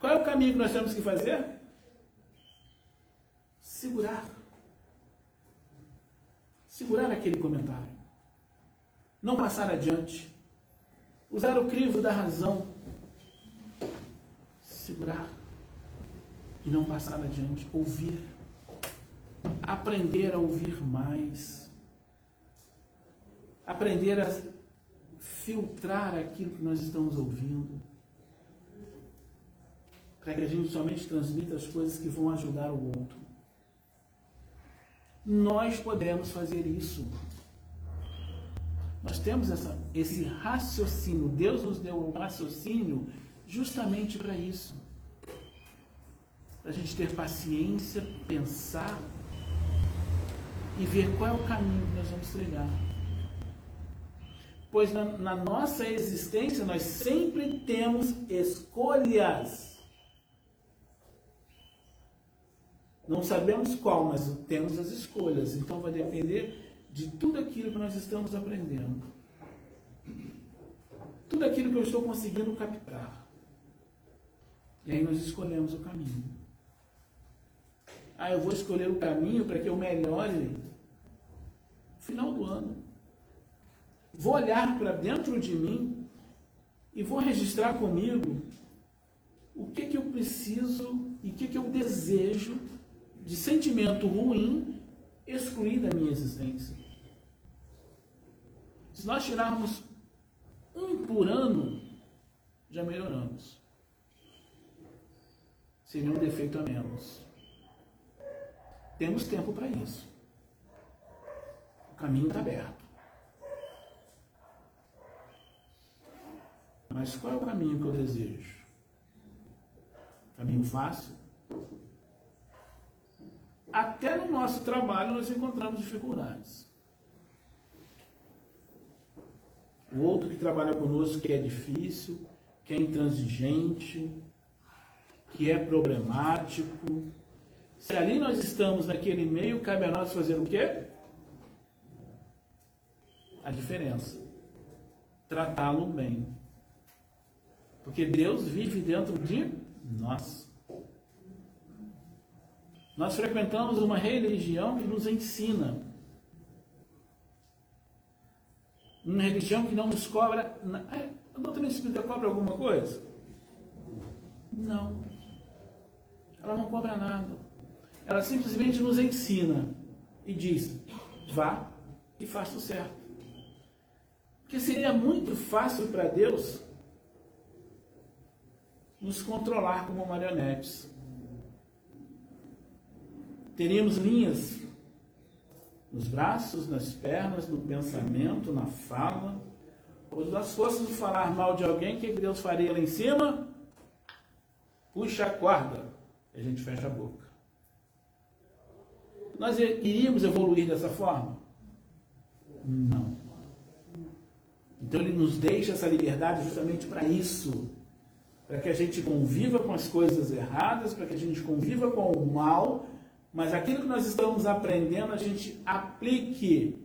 [SPEAKER 3] qual é o caminho que nós temos que fazer? Segurar. Segurar aquele comentário. Não passar adiante. Usar o crivo da razão. Segurar. E não passar adiante. Ouvir aprender a ouvir mais, aprender a filtrar aquilo que nós estamos ouvindo, para que a gente somente transmita as coisas que vão ajudar o outro. Nós podemos fazer isso. Nós temos essa, esse raciocínio. Deus nos deu um raciocínio justamente para isso. A gente ter paciência, pensar e ver qual é o caminho que nós vamos trilhar. Pois na, na nossa existência nós sempre temos escolhas. Não sabemos qual, mas temos as escolhas. Então vai depender de tudo aquilo que nós estamos aprendendo. Tudo aquilo que eu estou conseguindo captar. E aí nós escolhemos o caminho. Ah, eu vou escolher o caminho para que eu melhore final do ano. Vou olhar para dentro de mim e vou registrar comigo o que, que eu preciso e o que, que eu desejo de sentimento ruim excluir da minha existência. Se nós tirarmos um por ano, já melhoramos. Seria um defeito a menos. Temos tempo para isso. O caminho está aberto. Mas qual é o caminho que eu desejo? Caminho fácil? Até no nosso trabalho nós encontramos dificuldades. O outro que trabalha conosco que é difícil, que é intransigente, que é problemático. Se ali nós estamos naquele meio, cabe a nós fazer o quê? A diferença. Tratá-lo bem. Porque Deus vive dentro de nós. Nós frequentamos uma religião que nos ensina. Uma religião que não nos cobra. A doutrina espírita cobra alguma coisa? Não. Ela não cobra nada. Ela simplesmente nos ensina e diz: vá e faça o certo. Porque seria muito fácil para Deus nos controlar como marionetes. Teríamos linhas nos braços, nas pernas, no pensamento, na fala. Ou nós fôssemos falar mal de alguém, o que Deus faria lá em cima? Puxa a corda. E a gente fecha a boca. Nós iríamos evoluir dessa forma? Não. Então ele nos deixa essa liberdade justamente para isso para que a gente conviva com as coisas erradas, para que a gente conviva com o mal, mas aquilo que nós estamos aprendendo a gente aplique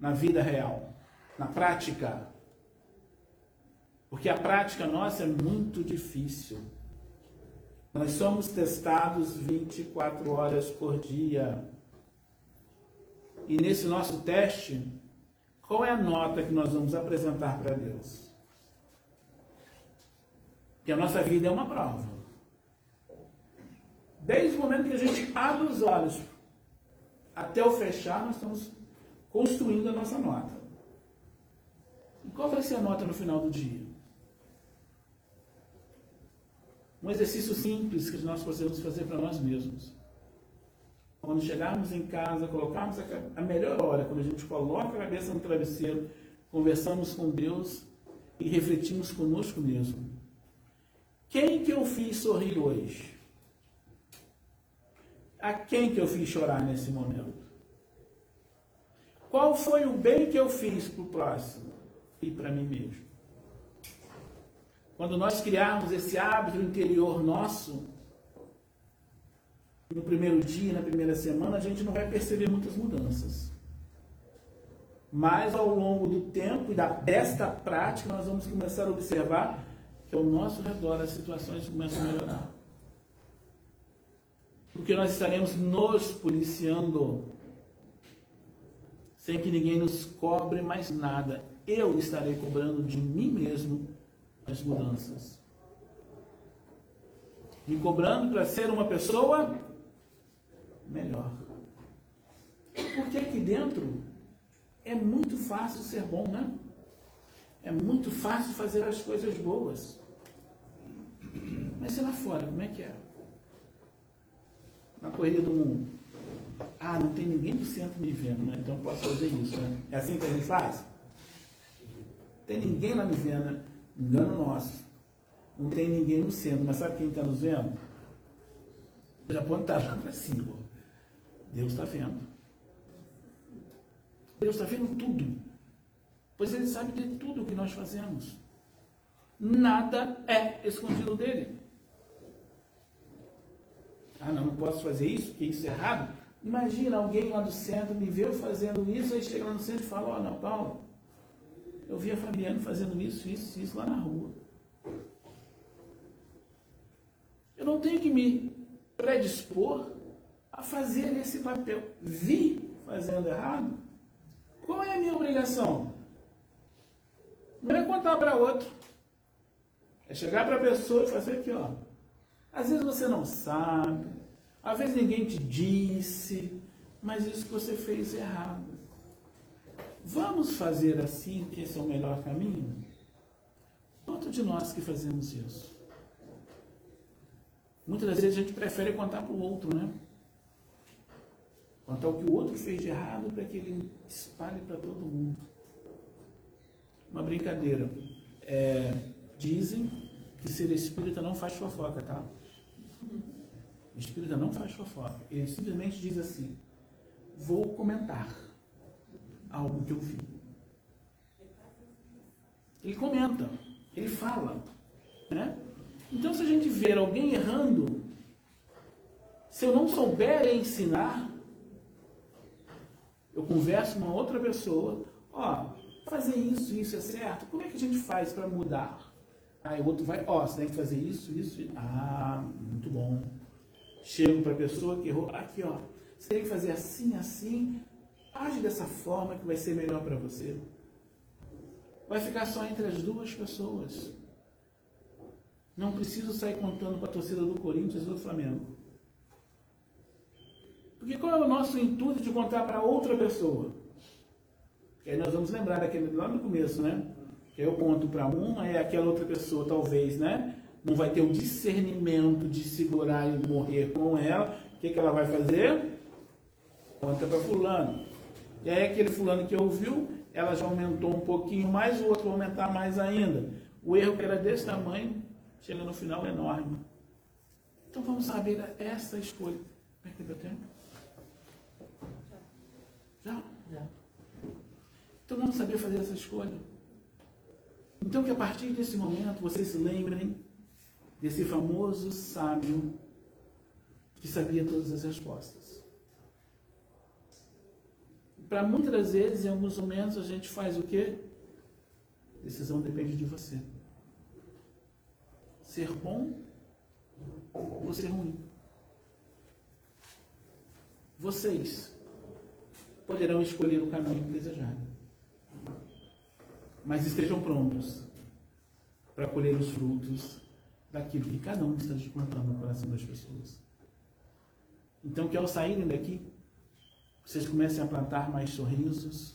[SPEAKER 3] na vida real, na prática. Porque a prática nossa é muito difícil. Nós somos testados 24 horas por dia. E nesse nosso teste, qual é a nota que nós vamos apresentar para Deus? que a nossa vida é uma prova. Desde o momento que a gente abre os olhos até o fechar, nós estamos construindo a nossa nota. E qual vai ser a nota no final do dia? Um exercício simples que nós podemos fazer para nós mesmos. Quando chegarmos em casa, colocarmos a melhor hora, quando a gente coloca a cabeça no travesseiro, conversamos com Deus e refletimos conosco mesmo. Quem que eu fiz sorrir hoje? A quem que eu fiz chorar nesse momento? Qual foi o bem que eu fiz para o próximo e para mim mesmo? Quando nós criarmos esse hábito interior nosso, no primeiro dia, na primeira semana, a gente não vai perceber muitas mudanças. Mas ao longo do tempo e da, desta prática, nós vamos começar a observar que ao nosso redor as situações começam a melhorar. Porque nós estaremos nos policiando sem que ninguém nos cobre mais nada. Eu estarei cobrando de mim mesmo as mudanças. Me cobrando para ser uma pessoa melhor. Porque aqui dentro é muito fácil ser bom, né? É muito fácil fazer as coisas boas. Mas e lá fora, como é que é? Na corrida do mundo. Ah, não tem ninguém do centro me vendo, né? Então posso fazer isso, né? É assim que a gente faz? Tem ninguém lá me vendo, né? Engano nosso. Não tem ninguém no centro, mas sabe quem está nos vendo? Já apontar lá para cima. Deus está vendo. Deus está vendo tudo. Pois Ele sabe de tudo o que nós fazemos. Nada é escondido dele. Ah, não, não posso fazer isso, porque isso é errado. Imagina alguém lá do centro me ver fazendo isso, aí chega lá no centro e fala, ó, oh, não, Paulo, eu vi a Fabiana fazendo isso, isso, isso lá na rua. Eu não tenho que me predispor a fazer esse papel. Vi fazendo errado. Qual é a minha obrigação? Não é contar para outro. É chegar para a pessoa e fazer aqui, ó. Às vezes você não sabe, às vezes ninguém te disse, mas isso que você fez errado. Vamos fazer assim, que esse é o melhor caminho? Quanto de nós que fazemos isso? Muitas das vezes a gente prefere contar para o outro, né? Contar o que o outro fez de errado para que ele espalhe para todo mundo. Uma brincadeira. É, dizem que ser espírita não faz fofoca, tá? Espírita não faz fofoca. Ele simplesmente diz assim: vou comentar algo que eu vi. Ele comenta, ele fala. Né? Então, se a gente ver alguém errando, se eu não souber ensinar, eu converso com uma outra pessoa, ó, fazer isso, isso é certo, como é que a gente faz para mudar? Aí o outro vai, ó, você tem que fazer isso, isso, ah, muito bom. Chego para a pessoa que errou, aqui ó, você tem que fazer assim, assim, age dessa forma que vai ser melhor para você. Vai ficar só entre as duas pessoas. Não preciso sair contando para a torcida do Corinthians e do Flamengo. Porque qual é o nosso intuito de contar para outra pessoa? Aí nós vamos lembrar daquele lá no começo, né? Que eu conto para uma e aquela outra pessoa talvez, né? Não vai ter o discernimento de segurar e morrer com ela. O que, que ela vai fazer? Conta para fulano. E aí aquele fulano que ouviu, ela já aumentou um pouquinho mais, o outro vai aumentar mais ainda. O erro que era desse tamanho, chega no final enorme. Então vamos saber essa escolha. Como é que deu tempo? Já? Já. Então vamos saber fazer essa escolha. Então que a partir desse momento vocês se lembrem desse famoso sábio que sabia todas as respostas. Para muitas das vezes, em alguns momentos, a gente faz o quê? Decisão depende de você. Ser bom ou ser ruim. Vocês poderão escolher o caminho que desejarem mas estejam prontos para colher os frutos daquilo que cada um está plantando no coração das pessoas. Então, que ao saírem daqui, vocês comecem a plantar mais sorrisos,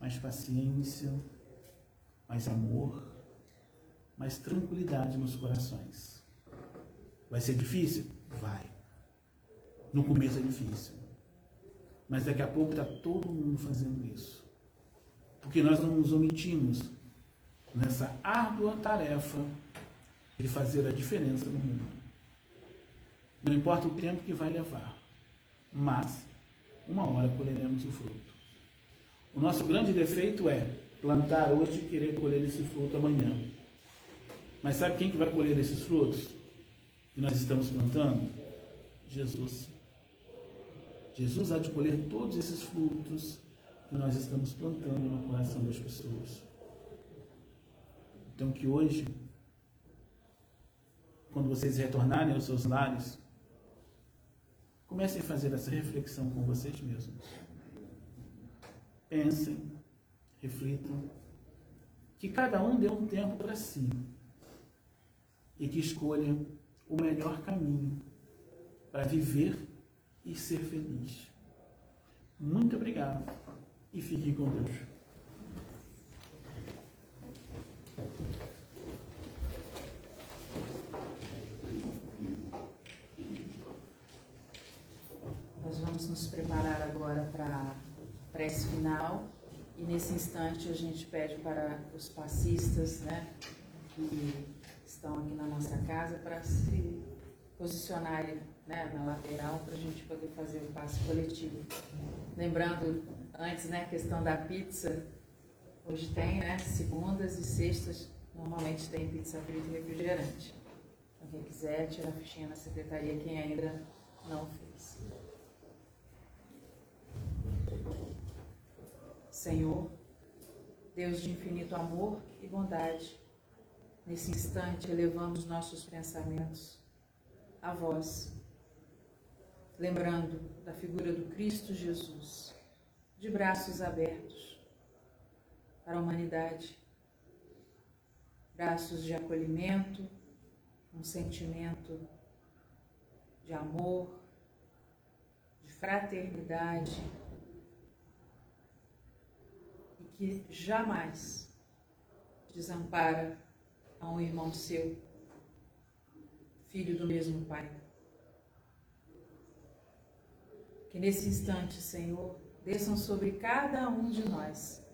[SPEAKER 3] mais paciência, mais amor, mais tranquilidade nos corações. Vai ser difícil? Vai. No começo é difícil. Mas daqui a pouco está todo mundo fazendo isso. Porque nós não nos omitimos nessa árdua tarefa de fazer a diferença no mundo. Não importa o tempo que vai levar, mas uma hora colheremos o fruto. O nosso grande defeito é plantar hoje e querer colher esse fruto amanhã. Mas sabe quem que vai colher esses frutos que nós estamos plantando? Jesus. Jesus há de colher todos esses frutos que nós estamos plantando no coração das pessoas. Então, que hoje, quando vocês retornarem aos seus lares, comecem a fazer essa reflexão com vocês mesmos. Pensem, reflitam, que cada um dê um tempo para si e que escolha o melhor caminho para viver e ser feliz. Muito obrigado e fiquem com Deus.
[SPEAKER 1] Nós vamos nos preparar agora para prece final e nesse instante a gente pede para os passistas, né, que estão aqui na nossa casa para se posicionarem né, na lateral para a gente poder fazer o passe coletivo. Lembrando antes, né, a questão da pizza. Hoje tem, né, segundas e sextas, normalmente tem pizza frita e refrigerante. Então, quem quiser, tira a fichinha na secretaria, quem ainda não fez. Senhor, Deus de infinito amor e bondade, nesse instante elevamos nossos pensamentos a vós, lembrando da figura do Cristo Jesus de braços abertos para a humanidade, braços de acolhimento, um sentimento de amor, de fraternidade e que jamais desampara a um irmão seu, filho do mesmo Pai. Que nesse instante, Senhor, desçam sobre cada um de nós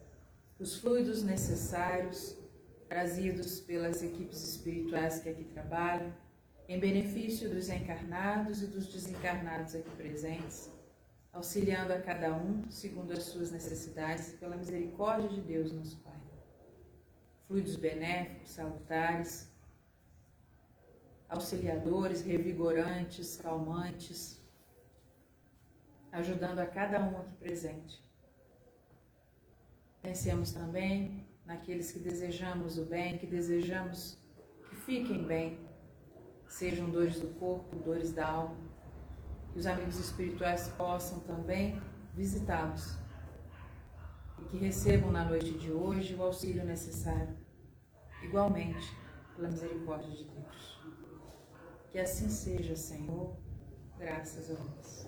[SPEAKER 1] os fluidos necessários trazidos pelas equipes espirituais que aqui trabalham, em benefício dos encarnados e dos desencarnados aqui presentes, auxiliando a cada um segundo as suas necessidades, pela misericórdia de Deus, nosso Pai. Fluidos benéficos, salutares, auxiliadores, revigorantes, calmantes, ajudando a cada um aqui presente. Pensemos também naqueles que desejamos o bem, que desejamos que fiquem bem, sejam dores do corpo, dores da alma, os amigos espirituais possam também visitá-los e que recebam na noite de hoje o auxílio necessário, igualmente, pela misericórdia de Deus. Que assim seja, Senhor, graças a Deus.